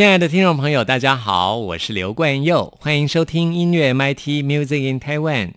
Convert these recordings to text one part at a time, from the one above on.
亲爱的听众朋友，大家好，我是刘冠佑，欢迎收听音乐 MIT Music in Taiwan。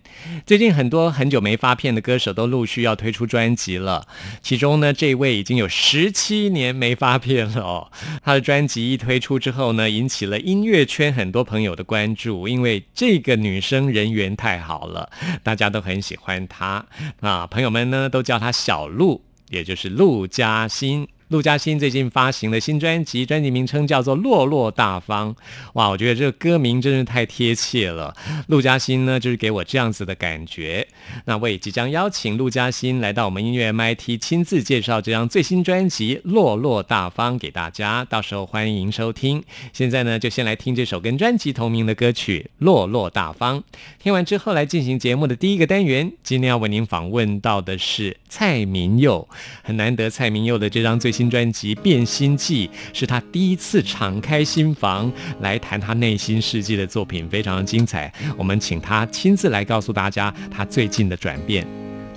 最近很多很久没发片的歌手都陆续要推出专辑了，其中呢，这位已经有十七年没发片了哦。他的专辑一推出之后呢，引起了音乐圈很多朋友的关注，因为这个女生人缘太好了，大家都很喜欢她啊。朋友们呢都叫她小鹿，也就是陆嘉欣。陆嘉欣最近发行的新专辑，专辑名称叫做《落落大方》。哇，我觉得这个歌名真是太贴切了。陆嘉欣呢，就是给我这样子的感觉。那我也即将邀请陆嘉欣来到我们音乐 MIT，亲自介绍这张最新专辑《落落大方》给大家。到时候欢迎收听。现在呢，就先来听这首跟专辑同名的歌曲《落落大方》。听完之后，来进行节目的第一个单元。今天要为您访问到的是蔡明佑，很难得蔡明佑的这张最。新专辑《变心记》是他第一次敞开心房来谈他内心世界的作品，非常精彩。我们请他亲自来告诉大家他最近的转变。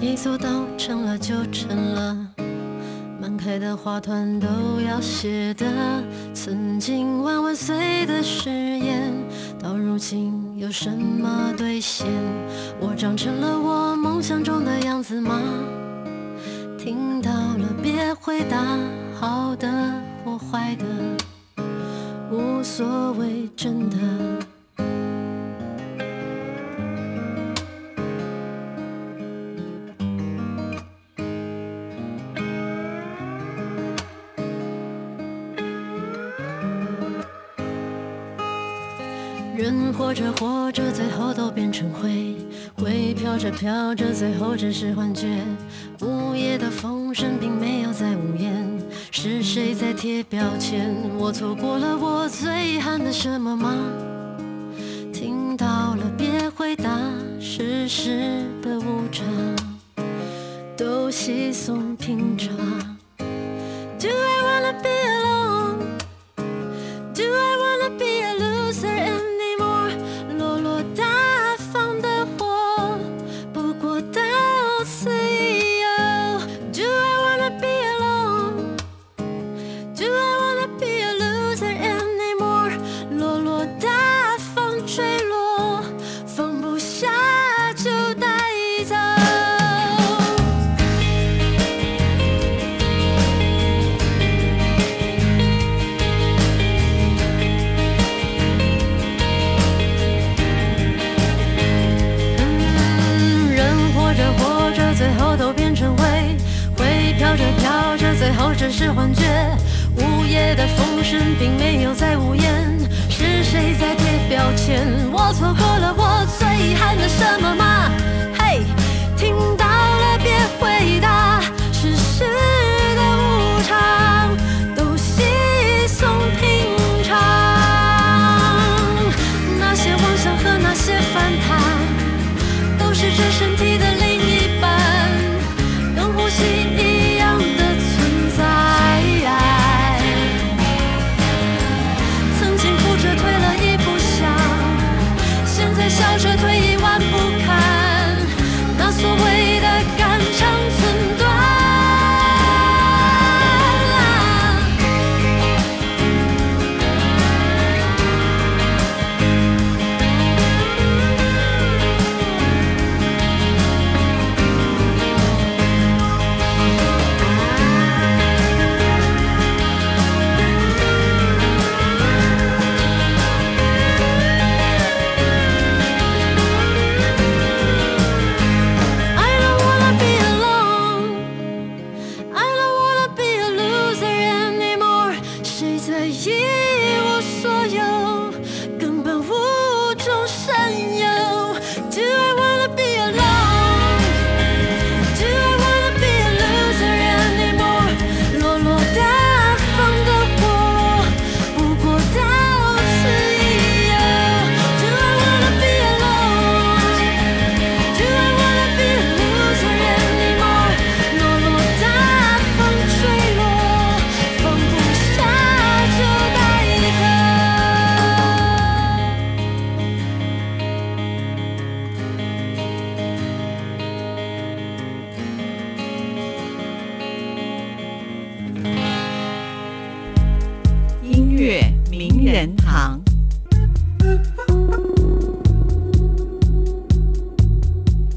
一座岛成了就成了，满开的花团都要谢的。曾经万万岁的誓言，到如今有什么兑现？我长成了我梦想中的样子吗？听到了，别回答，好的或坏的，无所谓，真的。人活着活着，最后都变成灰；灰飘着飘着，最后只是幻觉。午夜的风声并没有在呜咽，是谁在贴标签？我错过了我最遗憾的什么吗？听到了别回答，世事的无常都稀松平常。人堂。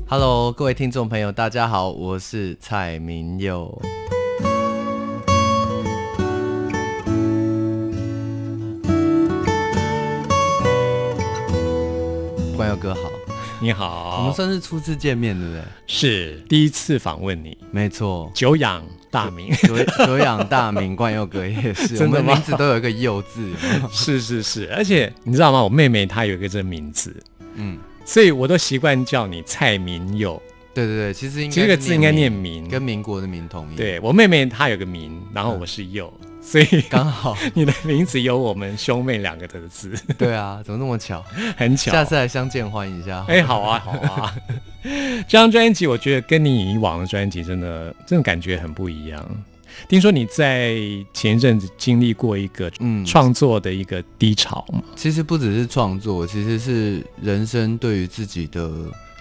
Hello 各位听众朋友大家好我是蔡明佑。关佑哥好。你好。我们，算是初次见面，对不对？是。第一次访问你，没错，久仰大名，久久仰大名，冠佑哥也是，我 真的名字都有一个佑字。是是是，而且你知道吗？我妹妹她有一个这名字，嗯，所以我都习惯叫你蔡明佑。对对对，其实应该这个字应该念民，明，跟民国的民同音。，对我妹妹她有个民，然后我是佑，所以刚好。你的名字有我们兄妹两个的字，对啊，怎么那么巧？很巧。下次来相见欢一下。哎，好啊，好啊！这张专辑，我觉得跟你以往的专辑真的，真的感觉很不一样。听说你在前一阵子经历过一个嗯，创作的一个低潮嘛？其实不只是创作，其实是人生对于自己的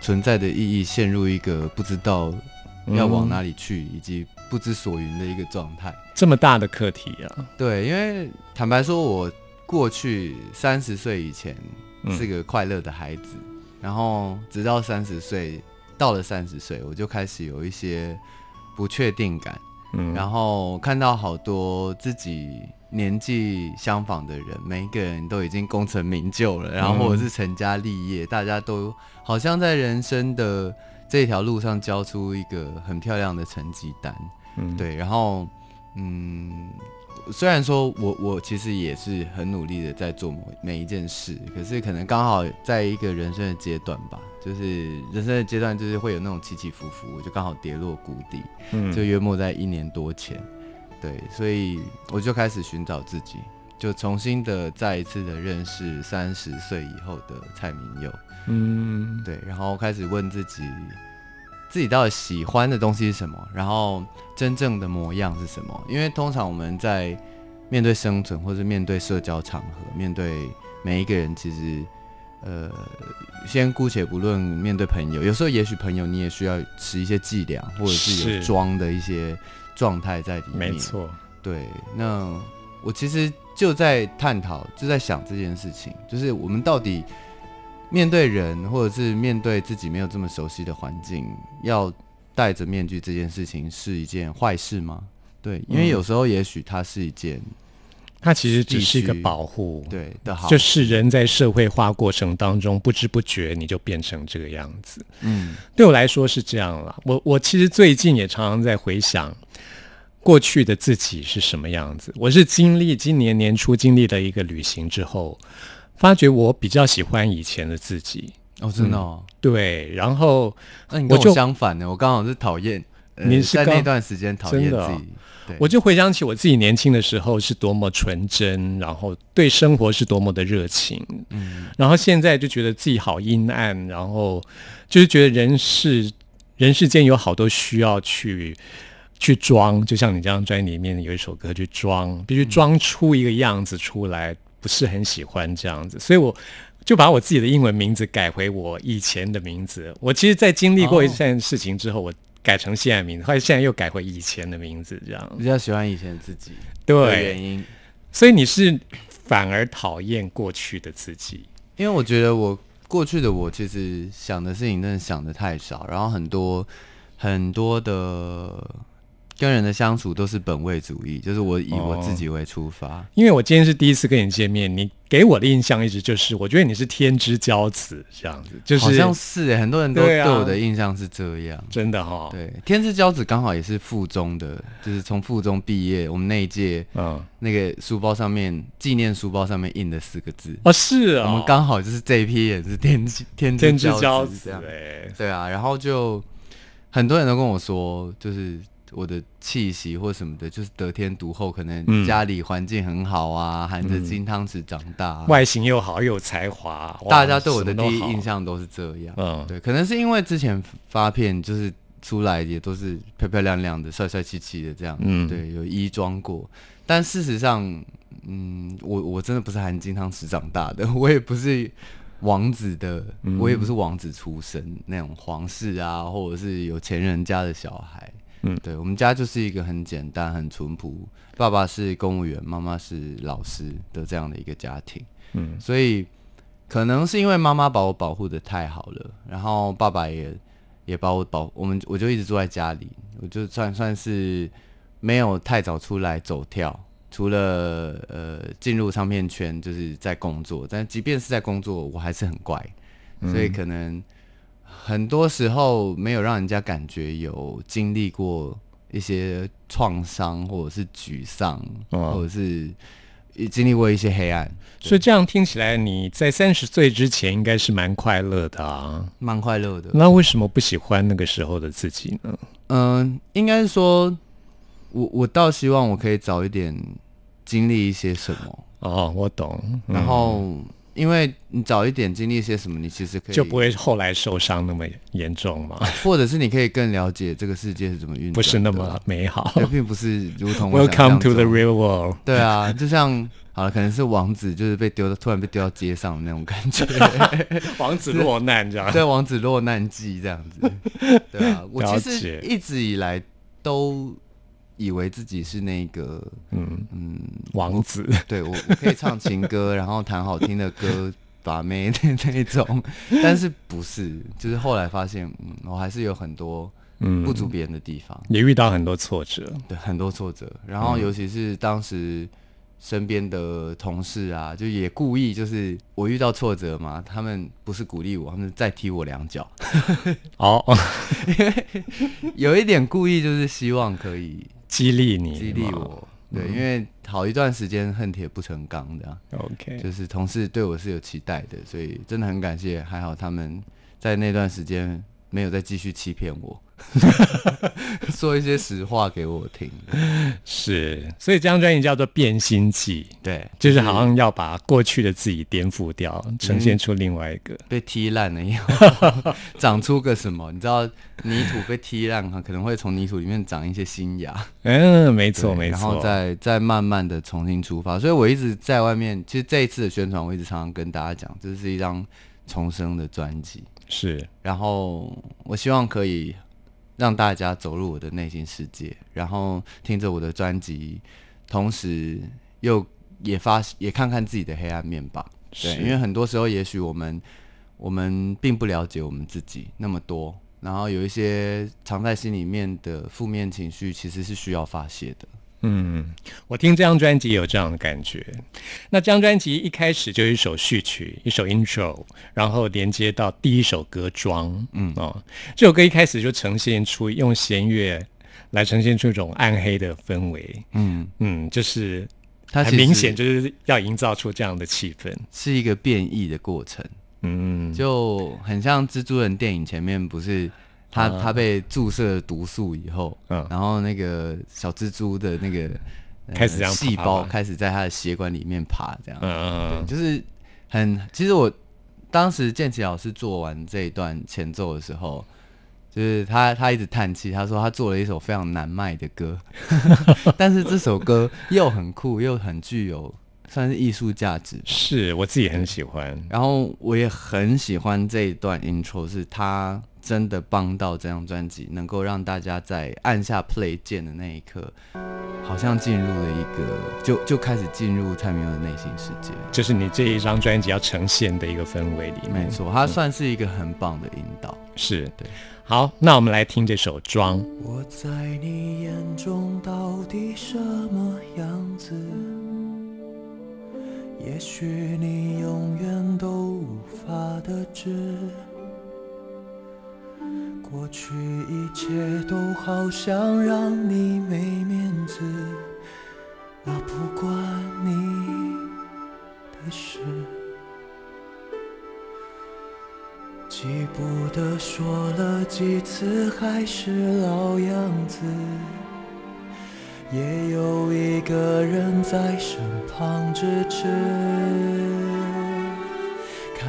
存在的意义陷入一个不知道要往哪里去，以及不知所云的一个状态。这么大的课题啊？对，因为坦白说，我过去三十岁以前嗯是个快乐的孩子，然后直到三十岁，到了三十岁，我就开始有一些不确定感。嗯，然后看到好多自己年纪相仿的人，每一个人都已经功成名就了，然后或者是成家立业，大家都好像在人生的这条路上交出一个很漂亮的成绩单。嗯，对，然后嗯，虽然说我我其实也是很努力的在做每每一件事，可是可能刚好在一个人生的阶段吧，就是人生的阶段就是会有那种起起伏伏，我就刚好跌落谷底。嗯，就约莫在一年多前，对，所以我就开始寻找自己，就重新的再一次的认识三十岁以后的蔡明佑，嗯，对，然后开始问自己，自己到底喜欢的东西是什么，然后真正的模样是什么？因为通常我们在面对生存或者面对社交场合，面对每一个人，其实。呃，先姑且不论面对朋友，有时候也许朋友你也需要持一些伎俩，或者是有是装的一些状态在里面。没，错，对。那我其实就在探讨，就在想这件事情，就是我们到底面对人，或者是面对自己没有这么熟悉的环境，要戴着面具这件事情是一件坏事吗？对，因为嗯有时候也许它是一件它其实只是一个保护，，对的好，就是人在社会化过程当中不知不觉你就变成这个样子。嗯对我来说是这样了。我我其实最近也常常在回想过去的自己是什么样子。我是经历今年年初经历了一个旅行之后，发觉我比较喜欢以前的自己。哦，真的哦。对，然后那你跟我相反呢，我刚好是讨厌，呃你是刚在那段时间讨厌自己，对，我就回想起我自己年轻的时候是多么纯真，然后对生活是多么的热情，嗯。然后现在就觉得自己好阴暗，然后就是觉得人世人世间有好多需要去去装，就像你这张专辑里面有一首歌去装，必须装出一个样子出来，不是很喜欢这样子，所以我。就把我自己的英文名字改回我以前的名字。我其实，在经历过一件事情之后，我改成现在名字，后来现在又改回以前的名字，这样。比较喜欢以前自己对，原因，所以你是反而讨厌过去的自己。因为我觉得我过去的我其实想的事情真的想的太少，然后很多很多的跟人的相处都是本位主义，就是我以我自己为出发。因为我今天是第一次跟你见面，你给我的印象一直就是，我觉得你是天之骄子这样子，就是好像是哎，很多人都对对啊我的印象是这样。真的哈、对，天之骄子刚好也是附中的，就是从附中毕业，我们那一届嗯，那个书包上面纪念书包上面印的四个字，哦是哦，我们刚好就是这一批也是天之天天之骄骄子这样。哎，对啊，然后就很多人都跟我说，就是我的气息或什么的，就是得天独厚，可能嗯家里环境很好啊，含着金汤匙长大啊、外形又好又有才华，大家对我的第一印象都是这样。嗯，对，可能是因为之前发片就是出来也都是漂漂亮亮的、帅帅气气的这样，嗯对，有衣装过。但事实上，嗯，我我真的不是含金汤匙长大的，我也不是王子的，嗯我也不是王子出身那种皇室啊，或者是有钱人家的小孩。嗯。对我们家就是一个很简单、很淳朴，爸爸是公务员，妈妈是老师的这样的一个家庭。嗯。所以可能是因为妈妈把我保护的太好了，然后爸爸也也把我保，我们我就一直住在家里，我就算算是没有太早出来走跳，除了呃进入唱片圈就是在工作，但即便是在工作，我还是很乖，所以可能很多时候没有让人家感觉有经历过一些创伤，或者是沮丧，哦或者是经历过一些黑暗，所以这样听起来，你在三十岁之前应该是蛮快乐的啊。蛮快乐的。那为什么不喜欢那个时候的自己呢？嗯，应该是说，我我倒希望我可以早一点经历一些什么，哦，我懂，嗯然后因为你早一点经历一些什么，你其实可以就不，会后来受伤那么严重嘛，或者是你可以更了解这个世界是怎么运不是那么美好。对，并不是如同我 Welcome to the real world。对啊，就像好了，可能是王子就是被丢到突然被丢到街上的那种感觉，王子落难这样。对，王子落难记这样子，对啊，我其了实一直以来都以为自己是那个嗯，嗯王子。对我我可以唱情歌，然后弹好听的歌，把妹 的那种，但是不是？就是后来发现，嗯，我还是有很多嗯不足别人的地方，也遇到很多挫折。对，很多挫折。然后尤其是当时身边的同事啊，就也故意就是我遇到挫折嘛，他们不是鼓励我，他们再踢我两脚，哦，因为有一点故意就是希望可以激励你，激励我。对，因为好一段时间恨铁不成钢这样。OK，就是同事对我是有期待的，所以真的很感谢，还好他们在那段时间没有再继续欺骗我，说一些实话给我听。是，所以这张专辑叫做《变心记》，对，就是好像要把过去的自己颠覆掉，呈现出另外一个。被踢烂了以后，长出个什么？你知道泥土被踢烂哈，可能会从泥土里面长一些新芽。嗯，没错，对没错。然后再再慢慢的重新出发。所以我一直在外面，其实这一次的宣传，我一直常常跟大家讲，这是一张重生的专辑。是，然后我希望可以让大家走入我的内心世界，然后听着我的专辑，同时又也发也看看自己的黑暗面吧。对，因为很多时候，也许我们我们并不了解我们自己那么多，然后有一些藏在心里面的负面情绪，其实是需要发泄的。嗯，我听这张专辑有这样的感觉。那这张专辑一开始就一首序曲，一首 intro，然后连接到第一首歌《装》。嗯哦，这首歌一开始就呈现出用弦乐来呈现出一种暗黑的氛围。嗯，嗯，就是它很明显就是要营造出这样的气氛。是一个变异的过程。嗯，就很像蜘蛛人电影前面不是他、啊他被注射毒素以后，嗯然后那个小蜘蛛的那个、呃开始这样细胞开始在他的血管里面爬，这样，嗯嗯，就是很其实我当时建奇老师做完这一段前奏的时候。就是他，他一直叹气。他说他做了一首非常难卖的歌，但是这首歌又很酷，又很具有算是艺术价值。是我自己很喜欢。然后我也很喜欢这一段 intro，是他真的帮到这张专辑，能够让大家在按下 play 键的那一刻，好像进入了一个，就就开始进入蔡明佑的内心世界。这是你这一张专辑要呈现的一个氛围里面，没错，它算是一个很棒的引导。是对。好，那我们来听这首《装》。我在你眼中到底什么样子？也许你永远都无法得知。过去一切都好像让你没面子，那不关你的事。记不得说了几次，还是老样子。也有一个人在身旁支持，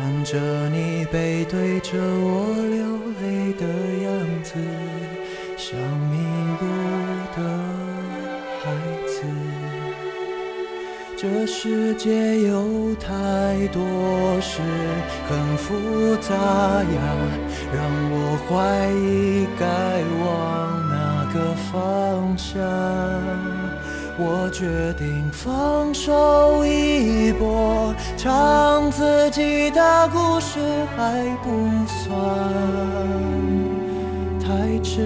看着你背对着我流泪的样子，像迷路的孩子。这世界有太多事很复杂呀，让我怀疑该往哪个方向。我决定放手一搏，唱自己的故事还不算太迟。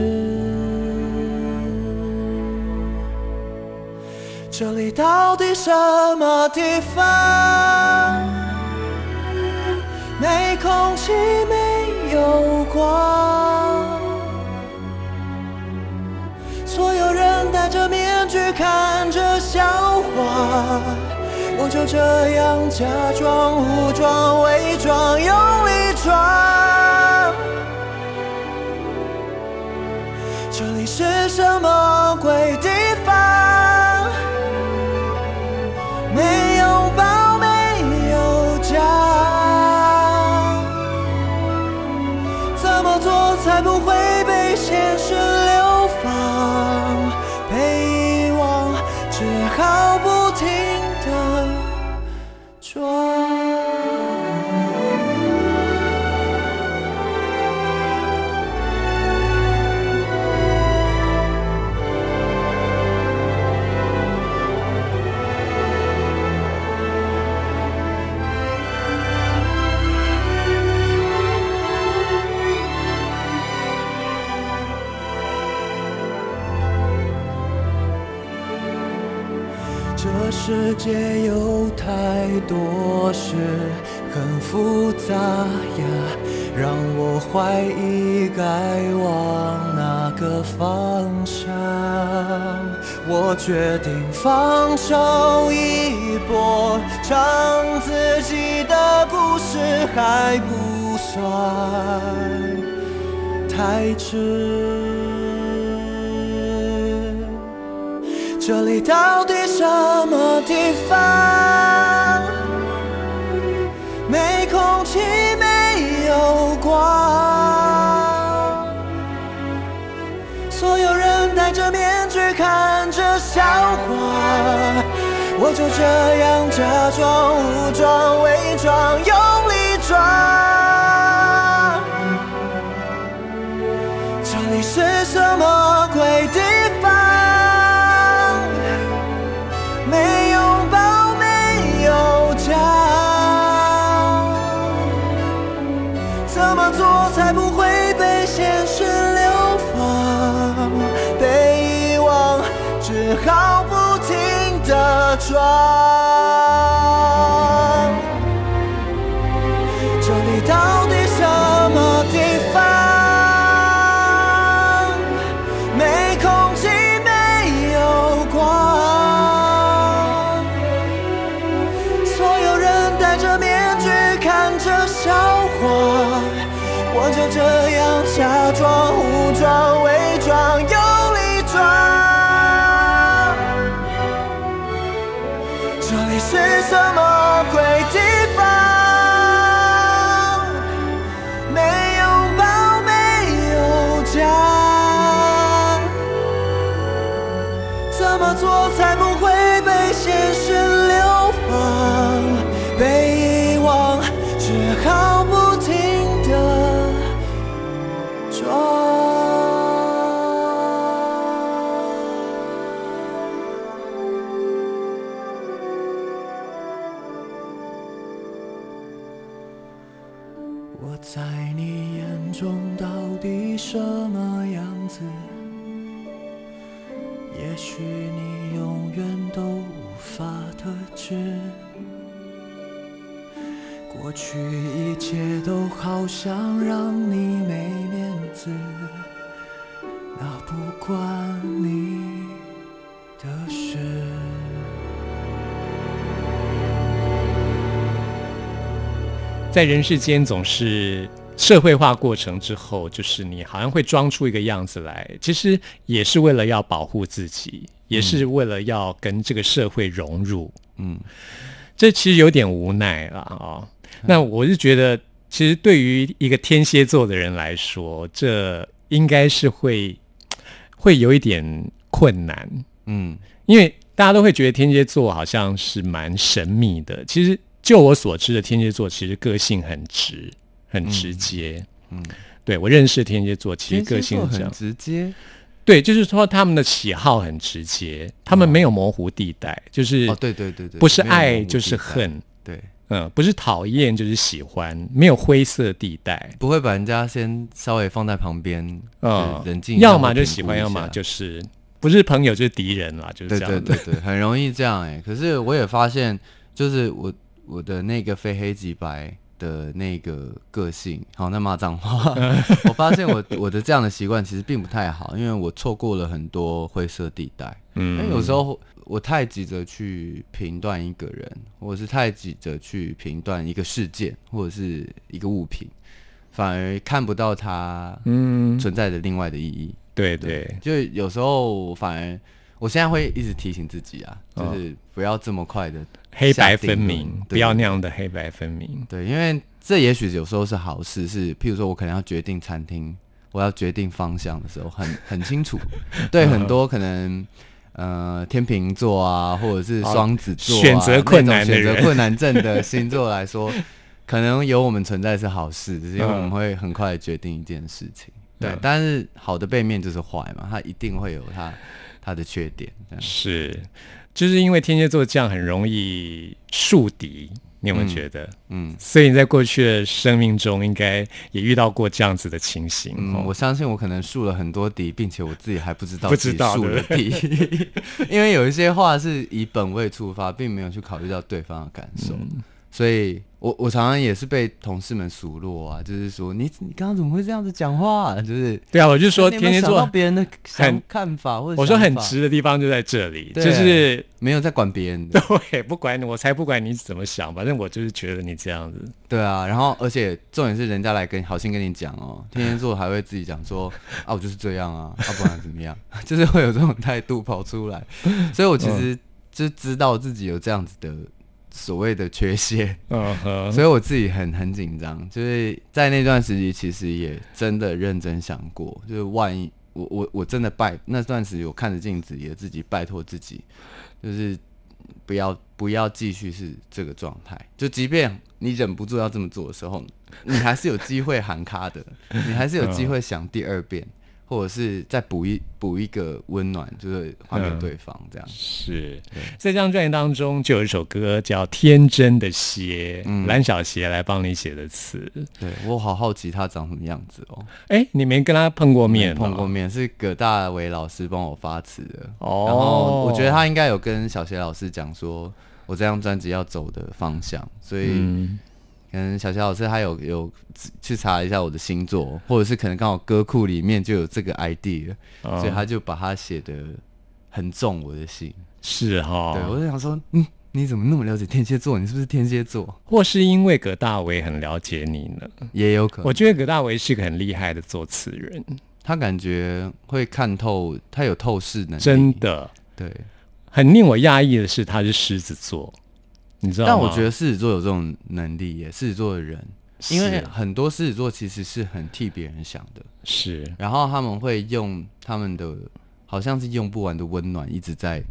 这里到底什么地方？没空气，没有光，所有人戴着面去看着笑话，我就这样假装武装、伪装、用力装。这里是什么规定界有太多事很复杂呀，让我怀疑该往哪个方向。我决定放手一搏，唱自己的故事还不算太迟。这里到底什么地方？没空气，没有光，所有人戴着面具看着笑话，我就这样假装武装、伪装、用力装。这里是什么怎么做才不会被现实流放？被遗忘，只好不停的转。无法得知。过去一切都好像让你没面子，那不关你的事。在人世间总是社会化过程之后，就是你好像会装出一个样子来，其实也是为了要保护自己，也是为了要跟这个社会融入。嗯，这其实有点无奈了哦。那我是觉得，其实对于一个天蝎座的人来说，这应该是会会有一点困难，嗯因为大家都会觉得天蝎座好像是蛮神秘的。其实就我所知的天蝎座，其实个性很直，很直接。嗯，对我认识天蝎座，其实个性很。直接。对，就是说他们的喜好很直接，他们没有模糊地带，就是哦，对对对对，不是爱就是。恨。对，嗯，不是讨厌就是喜欢，没有灰色地带。不会把人家先稍微放在旁边，嗯嗯，冷静要么就喜欢，要么就是不是朋友就是敌人啦，就是这样子。对对对，很容易这样哎、可是我也发现，就是我我的那个非黑即白的那个个性，好，那骂脏话，我发现我我的这样的习惯其实并不太好，因为我错过了很多灰色地带。因为嗯有时候我太急着去评断一个人，或者是太急着去评断一个事件或者是一个物品，反而看不到它嗯，存在的另外的意义。对对，就有时候反而，我现在会一直提醒自己啊，哦就是不要这么快的黑白分明，不要那样的黑白分明。对，因为这也许有时候是好事，是譬如说我可能要决定餐厅，我要决定方向的时候，很很清楚。对很多可能呃天秤座啊，或者是 双子座、啊选择困难选择困难症的星座来说，可能有我们存在是好事，只是因为我们嗯会很快地决定一件事情。对，嗯但是好的背面就是坏嘛，它一定会有它它的缺点。是，就是因为天蝎座这样很容易树敌，你有没有觉得？嗯。所以你在过去的生命中，应该也遇到过这样子的情形。嗯，哦。我相信我可能树了很多敌，并且我自己还不知道不自己知道树了对。敌，因为有一些话是以本位出发，并没有去考虑到对方的感受，嗯所以我我常常也是被同事们数落啊，就是说你你刚刚怎么会这样子讲话、就是对啊，我就说天蝎座，别人的想很看法或者我说很直的地方就在这里，就是没有在管别人的，对，不管你，我才不管你怎么想，反正我就是觉得你这样子。对啊，然后而且重点是人家来跟好心跟你讲哦，天天做还会自己讲说 啊我就是这样啊，啊不然怎么样，就是会有这种态度跑出来，所以我其实就知道自己有这样子的所谓的缺陷，嗯哼，所以我自己很很紧张，就是在那段时期其实也真的认真想过，就是万一我我我真的拜那段时期我看着镜子也自己拜托自己，就是不要不要继续是这个状态，就即便你忍不住要这么做的时候，你还是有机会喊卡的，你还是有机会想第二遍，或者是再补一补一个温暖，就是还给嗯对方这样。是在这张专辑当中，就有一首歌叫《天真的鞋》，嗯蓝小邪来帮你写的词。对我好好奇他长什么样子哦。哎，你没跟他碰过面、哦？碰过面，是葛大为老师帮我发词的。哦然后我觉得他应该有跟小鞋老师讲说，我这张专辑要走的方向，所以嗯，可能小乔老师他有有去查一下我的星座，或者是可能刚好歌库里面就有这个 idea，、哦所以他就把它写的很重我的心。是哈、对我就想说，嗯，你怎么那么了解天蝎座？你是不是天蝎座？或是因为葛大为很了解你呢？也有可能，我觉得葛大为是个很厉害的作词人，他感觉会看透，他有透视能力，真的对。很令我讶异的是，他是狮子座，你知道吗？但我觉得狮子座有这种能力耶，狮子座的人，因为很多狮子座其实是很替别人想的，是然后他们会用他们的好像是用不完的温暖，一直在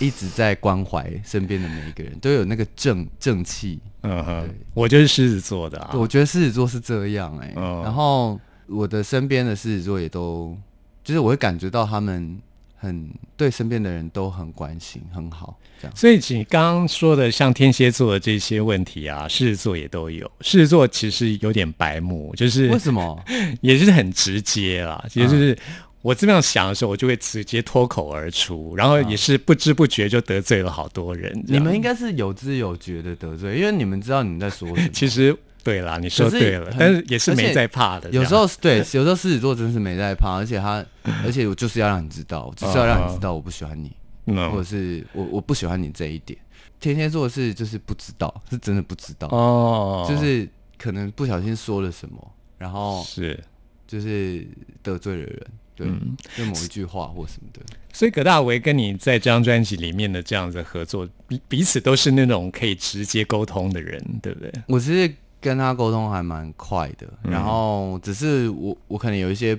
一直在关怀身边的每一个人，都有那个正正气。嗯哼对，我就是狮子座的啊。我觉得狮子座是这样哎、嗯然后我的身边的狮子座也都，就是我会感觉到他们很对身边的人都很关心，很好这样。所以你刚刚说的像天蝎座的这些问题啊，狮子座也都有。狮子座其实有点白目，就是为什么？也是很直接啦，其实就是。我这样想的时候，我就会直接脱口而出，然后也是不知不觉就得罪了好多人。你们应该是有知有觉的得罪，因为你们知道你们在说什么。其实对啦，你说对了，很但是也是没在怕的。有时候是对，有时候狮子座真是没在怕，而且他，而且我就是要让你知道，我就是要让你知道我不喜欢你，嗯或者是我我不喜欢你这一点。天蝎座是就是不知道，是真的不知道，哦，就是可能不小心说了什么，然后是，就是得罪了人，对，嗯就某一句话或什么的。所以葛大为跟你在这张专辑里面的这样子合作，彼彼此都是那种可以直接沟通的人，对不对？我其实跟他沟通还蛮快的，嗯。然后只是我我可能有一些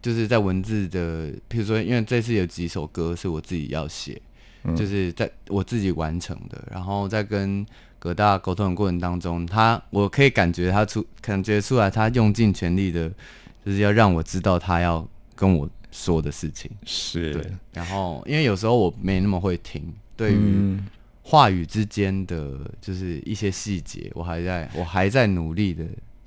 就是在文字的，譬如说，因为这次有几首歌是我自己要写，嗯。就是在我自己完成的，然后在跟葛大沟通的过程当中，他我可以感觉他出感觉出来，他用尽全力的，就是要让我知道他要跟我说的事情，是。对，然后因为有时候我没那么会听，对于、嗯话语之间的就是一些细节，我还在我还在努力的，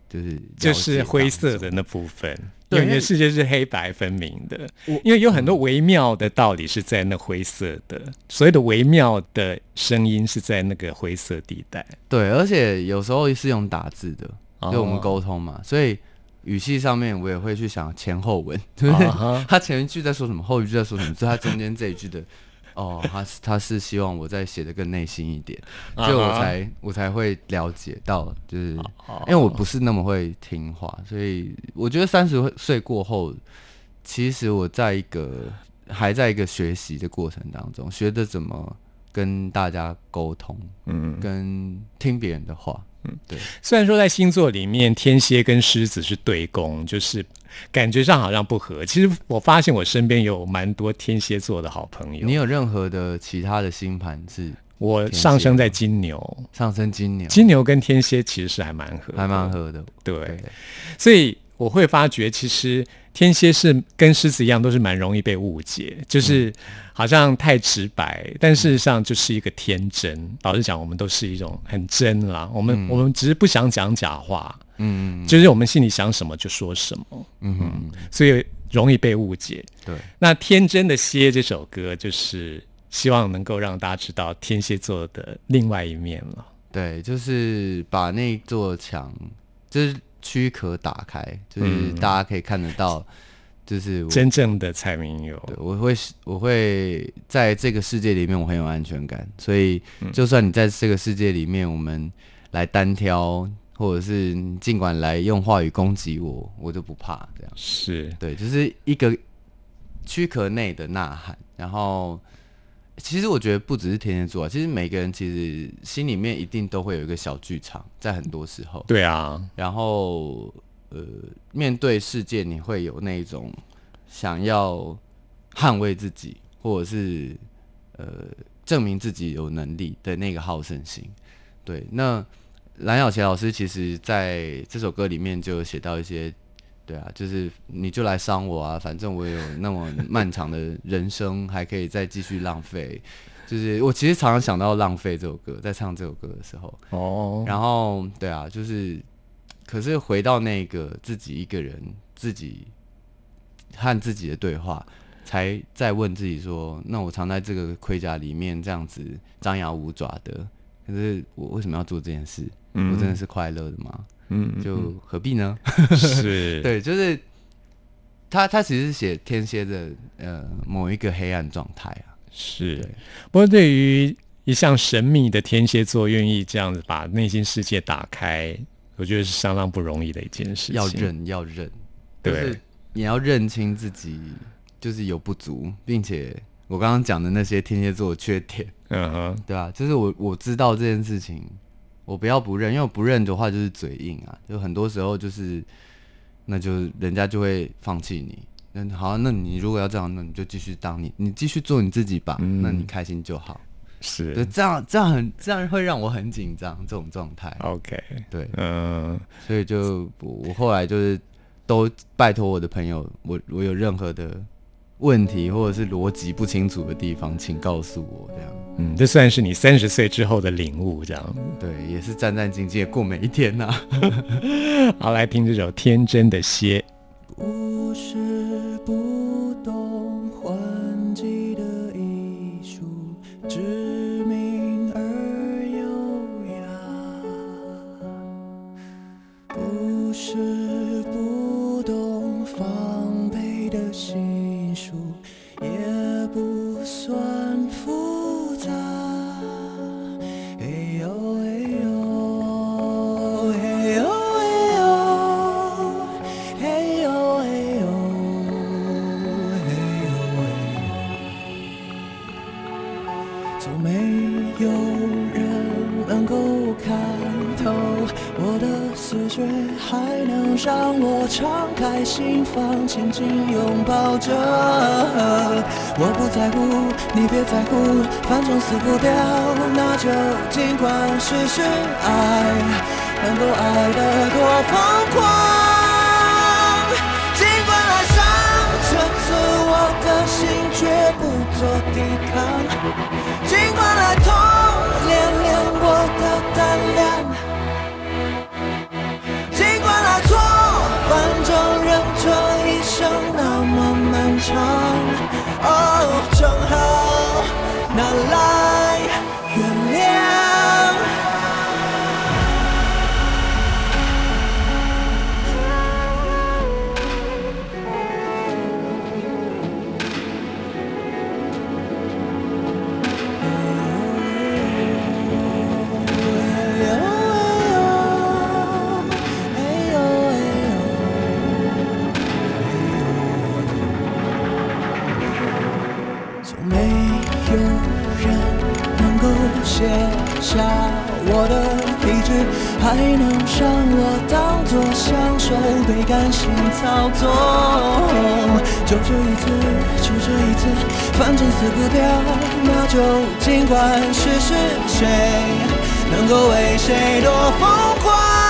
就是就是灰色的那部分。对因为因为世界是黑白分明的，因为有很多微妙的道理是在那灰色的，所谓的微妙的声音是在那个灰色地带。对，而且有时候是用打字的，哦就我们沟通嘛，所以语气上面我也会去想前后文，对不对？他前一句在说什么，后一句在说什么，所以他中间这一句的，哦，他是他是希望我再写的更内心一点，所以我才我才会了解到，就是哦因为我不是那么会听话，所以我觉得三十岁过后，其实我在一个还在一个学习的过程当中，学着怎么跟大家沟通，嗯，跟听别人的话，嗯，对，虽然说在星座里面，天蝎跟狮子是对宫，就是感觉上好像不合。其实我发现我身边有蛮多天蝎座的好朋友。你有任何的其他的星盘是我上升在金牛，上升金牛，金牛跟天蝎其实是还蛮合的，还蛮合的，对。对，所以我会发觉，其实天蝎是跟狮子一样，都是蛮容易被误解，就是好像太直白，但事实上就是一个天真。老实讲，我们都是一种很真啦，我们、我们只是不想讲假话，嗯嗯就是我们心里想什么就说什么，嗯嗯，所以容易被误解。对，那《天真的蝎》这首歌，就是希望能够让大家知道天蝎座的另外一面了。对，就是把那座墙，就是躯壳打开，就是大家可以看得到，就是我真正的蔡明友，对，我会我会在这个世界里面，我很有安全感，所以就算你在这个世界里面，我们来单挑，或者是你尽管来用话语攻击我，我就不怕。这样，是对，就是一个躯壳内的呐喊。然后，其实我觉得不只是天蝎座啊，其实每个人其实心里面一定都会有一个小剧场，在很多时候。对啊，然后呃，面对世界，你会有那种想要捍卫自己，或者是呃证明自己有能力的那个好胜心。对，那蓝小琪老师其实在这首歌里面就写到一些。对啊，就是你就来伤我啊，反正我有那么漫长的人生，还可以再继续浪费。就是我其实常常想到《浪费》这首歌，在唱这首歌的时候，哦，然后对啊，就是，可是回到那个自己一个人自己和自己的对话，才在问自己说：那我藏在这个盔甲里面这样子张牙舞爪的，可是我为什么要做这件事？嗯我真的是快乐的吗？嗯，就何必呢？是，对，就是他他其实是写天蝎的呃某一个黑暗状态啊。是。不过对于一向神秘的天蝎座，愿意这样子把内心世界打开，我觉得是相当不容易的一件事情。要认要认，对就是你要认清自己就是有不足，并且我刚刚讲的那些天蝎座的缺点，嗯哼，对吧、就是我我知道这件事情，我不要不认，因为我不认的话就是嘴硬啊，就很多时候就是那就人家就会放弃你。那好，那你如果要这样，那你就继续当你，你继续做你自己吧，嗯那你开心就好。对，是这样这样很这样会让我很紧张，这种状态。OK，对，嗯，所以就我我后来就是都拜托我的朋友，我我有任何的问题或者是逻辑不清楚的地方，请告诉我这样。嗯，这算是你三十岁之后的领悟，这样。对，也是战战兢兢地过每一天呐、好，来听这首《天真的蝎》。操纵。就这一次，就这一次，反正死不掉，那就尽管试试，谁能够为谁多疯狂？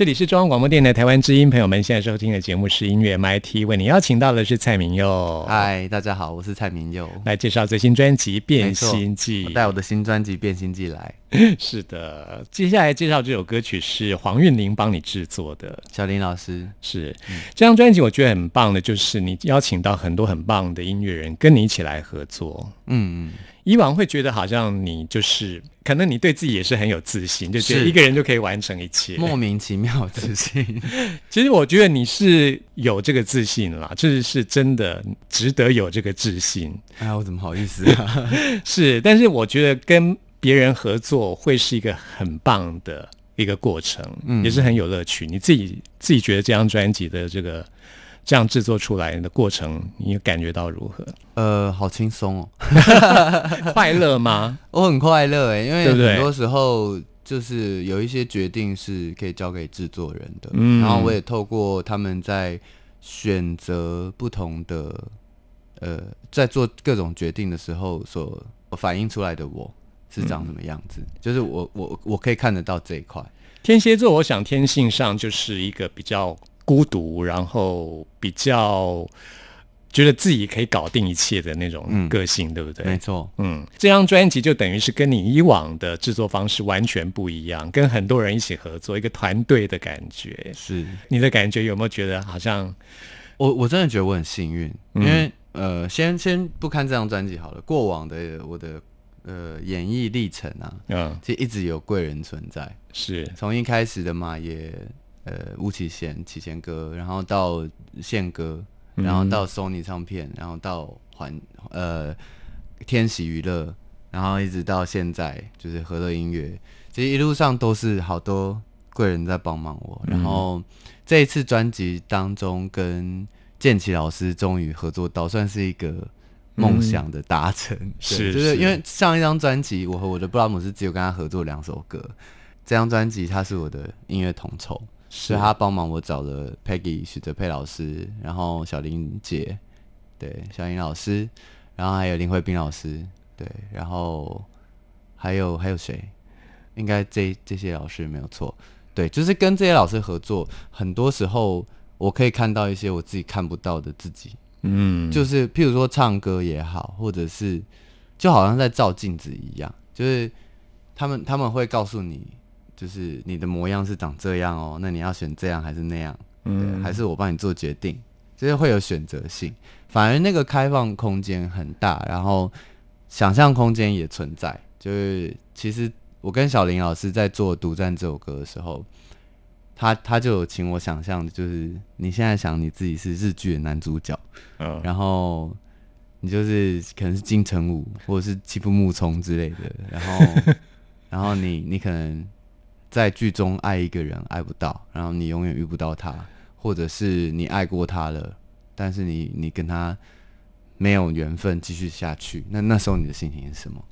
这里是中央广播电台台湾之音，朋友们现在收听的节目是音乐 MIT，为你邀请到的是蔡明佑，嗨，大家好，我是蔡明佑，来介绍最新专辑《变心记我》。带我的新专辑《变心记》来。是的，接下来介绍这首歌曲是黄韵玲帮你制作的。小林老师，是这张专辑，我觉得很棒的，就是你邀请到很多很棒的音乐人跟你一起来合作。嗯嗯，以往会觉得好像你就是，可能你对自己也是很有自信，就觉得一个人就可以完成一切。莫名其妙自信。其实我觉得你是有这个自信啦，这是真的值得有这个自信。哎，我怎么好意思啊？是，但是我觉得跟别人合作会是一个很棒的一个过程，嗯也是很有乐趣。你自己自己觉得这张专辑的这个这样制作出来的过程，你感觉到如何？呃，好轻松哦，快乐吗？我很快乐哎，因为很多时候就是有一些决定是可以交给制作人的，嗯然后我也透过他们在选择不同的呃，在做各种决定的时候所反映出来的我是长什么样子，就是我我我可以看得到这一块。天蝎座，我想天性上就是一个比较孤独，然后比较觉得自己可以搞定一切的那种嗯个性，对不对？没错，嗯，这张专辑就等于是跟你以往的制作方式完全不一样，跟很多人一起合作，一个团队的感觉。是你的感觉有没有觉得好像我我真的觉得我很幸运，嗯因为呃，先先不看这张专辑好了，过往的我的呃演艺历程啊，嗯其实一直有贵人存在。是从一开始的马爷，呃，巫启贤、启贤哥，然后到宪哥，然后到 Sony 唱片，然后到环呃天喜娱乐，然后一直到现在就是和乐音乐，其实一路上都是好多贵人在帮忙我。然后这一次专辑当中跟建奇老师终于合作到，算是一个。梦想的达成，对是就是是因为上一张专辑，我和我的布拉姆斯只有跟他合作两首歌，这张专辑他是我的音乐统筹，是他帮忙我找了 Peggy 许哲佩老师，然后小林姐，对，小林老师，然后还有林慧斌老师，对，然后还有还有谁？应该这这些老师没有错，对，就是跟这些老师合作，很多时候我可以看到一些我自己看不到的自己，嗯，就是譬如说唱歌也好，或者是就好像在照镜子一样，就是他们他们会告诉你，就是你的模样是长这样哦，那你要选这样还是那样，对，还是我帮你做决定，就是会有选择性，反而那个开放空间很大，然后想象空间也存在，就是其实我跟小林老师在做《独占》这首歌的时候。他他就有请我想象，就是你现在想你自己是日剧的男主角，嗯。然后你就是可能是金城武或者是欺负木聪之类的，然后 然后你你可能在剧中爱一个人爱不到，然后你永远遇不到他，或者是你爱过他了，但是你你跟他没有缘分继续下去，那那时候你的心情是什么？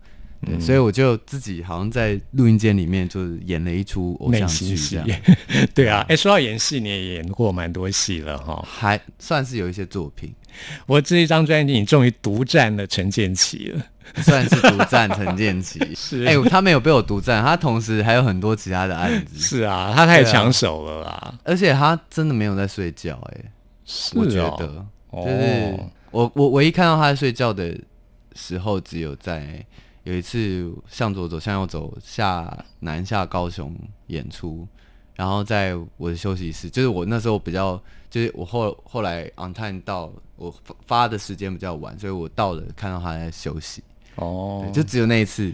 对，嗯所以我就自己好像在录音间里面就是演了一出偶像剧这样，，对啊。哎，说到演戏，你也演过蛮多戏了哈。还算是有一些作品。我这一张专辑，你终于独占了陈建奇了。算是独占陈建奇。是。哎、他没有被我独占，他同时还有很多其他的案子，是啊，他太抢手了啦。而且他真的没有在睡觉、哎，是我觉哦。得，就是我我唯一看到他在睡觉的时候，只有在有一次向左走向右走下南下高雄演出，然后在我的休息室，就是我那时候比较，就是我后后来 on time 到我发发的时间比较晚，所以我到了看到他在休息，哦，就只有那一次，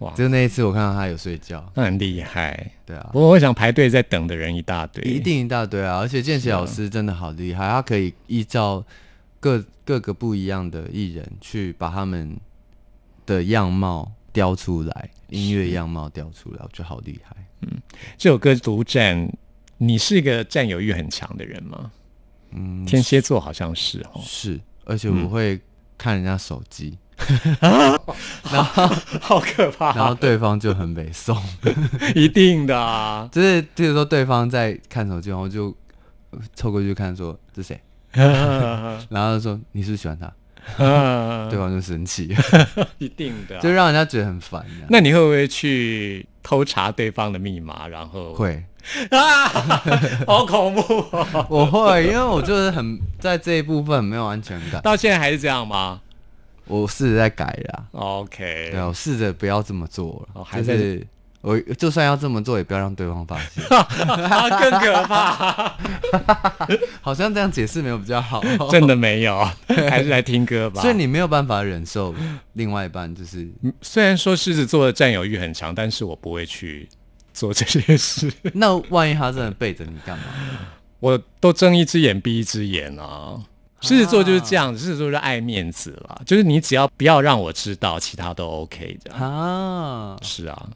哇只有那一次我看到他有睡觉，那很厉害。对啊不。过我想排队在等的人一大堆，一定一大堆啊！而且见习老师真的好厉害，他可以依照各各个不一样的艺人去把他们的样貌雕出来，音乐样貌雕出来，我觉得好厉害。这首歌独占。你是一个占有欲很强的人吗？嗯，天蝎座好像是哦，是，而且我会看人家手机。然后，好可怕。然后对方就很北宋，一定的啊。就是就是说对方在看手机，然后就呃凑过去看说这谁，然后就说你是不是喜欢他，对方就生气，一定的啊、就让人家觉得很烦。那你会不会去偷查对方的密码？然后会，啊，好恐怖、哦！我会，因为我就是很在这一部分很没有安全感。到现在还是这样吗我试着在改啦，？OK，对啊，我试着不要这么做了，哦还是我就算要这么做，也不要让对方发现。啊，更可怕，好像这样解释没有比较好，真的没有，还是来听歌吧。所以你没有办法忍受另外一半就是虽然说狮子座的占有欲很强，但是我不会去做这些事，那万一他真的背着你干嘛？我都睁一只眼闭一只眼啊。狮子座就是这样子，狮子座就是爱面子啦，就是你只要不要让我知道，其他都 OK 这样。啊！是啊，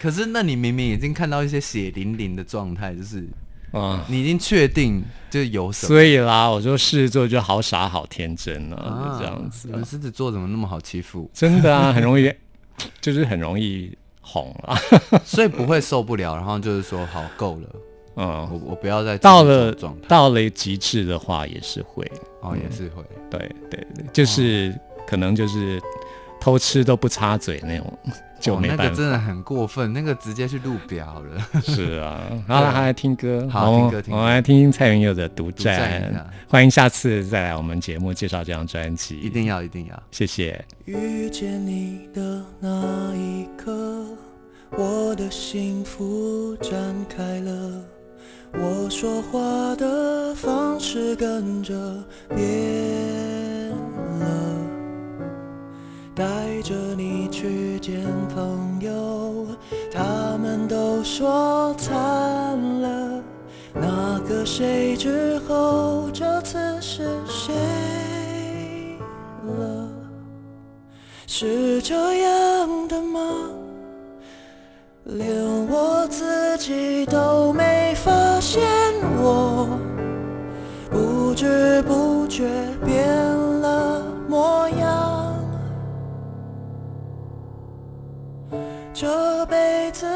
可是那你明明已经看到一些血淋淋的状态，就是嗯，你已经确定就有什么。所以啦，我说狮子座就好傻好天真啊，啊就这样子啊、你们狮子座怎么那么好欺负？真的啊，很容易，就是很容易哄啊。所以不会受不了，然后就是说好够了，嗯，我我不要再到了到了极致的话也是会，哦，也是会。对对对，就是、可能就是偷吃都不插嘴那种，就哦没办法。那个真的很过分，那个直接去录表了。是啊，然后他还来听歌，好听歌听歌我们来听听蔡元佑的《独独占欢迎下次再来我们节目介绍这张专辑，一定要，一定要。谢谢。遇见你的那一刻，我的幸福展开了。我说话的方式跟着变说惨了。那个谁之后，这次是谁了？是这样的吗？连我自己都没发现我，不知不觉变了模样。这辈子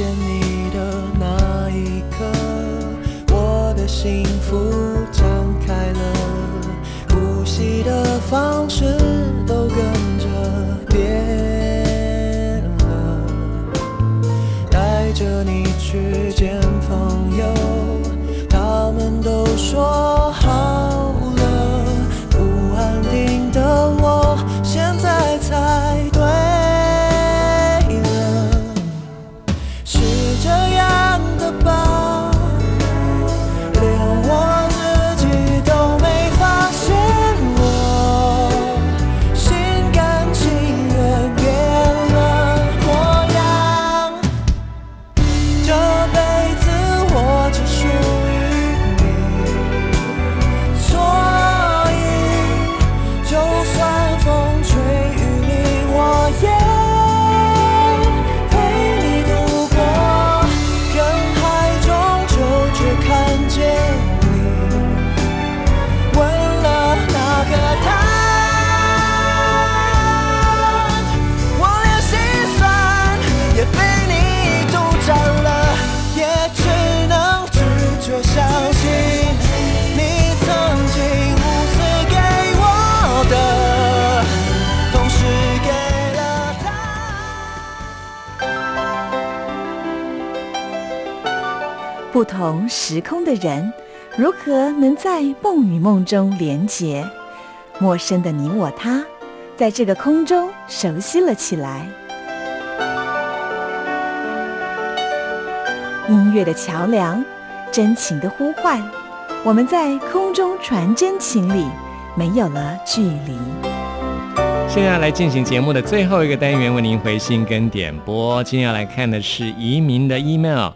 见你的那一刻，我的幸福展开了，呼吸的方式都跟着变了，带着你去见朋友，他们都说不同时空的人如何能在梦与梦中连结？陌生的你我他，在这个空中熟悉了起来。音乐的桥梁，真情的呼唤，我们在空中传真情里，没有了距离。现在来进行节目的最后一个单元，为您回信跟点播。今天要来看的是移民的 email。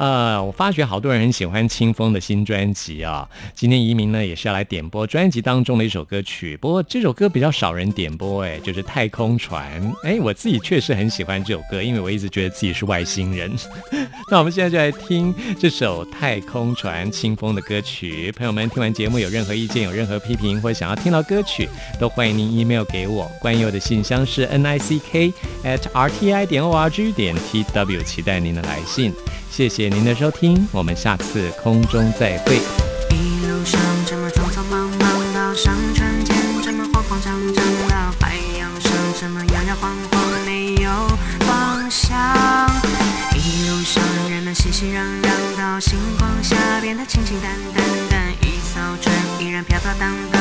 呃，我发觉好多人很喜欢清风的新专辑啊。今天移民呢也是要来点播专辑当中的一首歌曲，不过这首歌比较少人点播，哎，就是《太空船》。哎，我自己确实很喜欢这首歌，因为我一直觉得自己是外星人。那我们现在就来听这首《太空船》清风的歌曲。朋友们，听完节目有任何意见、有任何批评，或者想要听到歌曲，都欢迎您 email 给我。关佑的信箱是 n i c k at r t i 点 o r g 点 t w，期待您的来信。谢谢您的收听，我们下次空中再会。一路上这么匆匆忙忙，到上船前这么慌慌张张，到海洋上这么摇摇晃晃，没有方向。一路上人们熙熙攘攘，到星光下变得清清淡淡，但一艘船依然飘飘荡荡，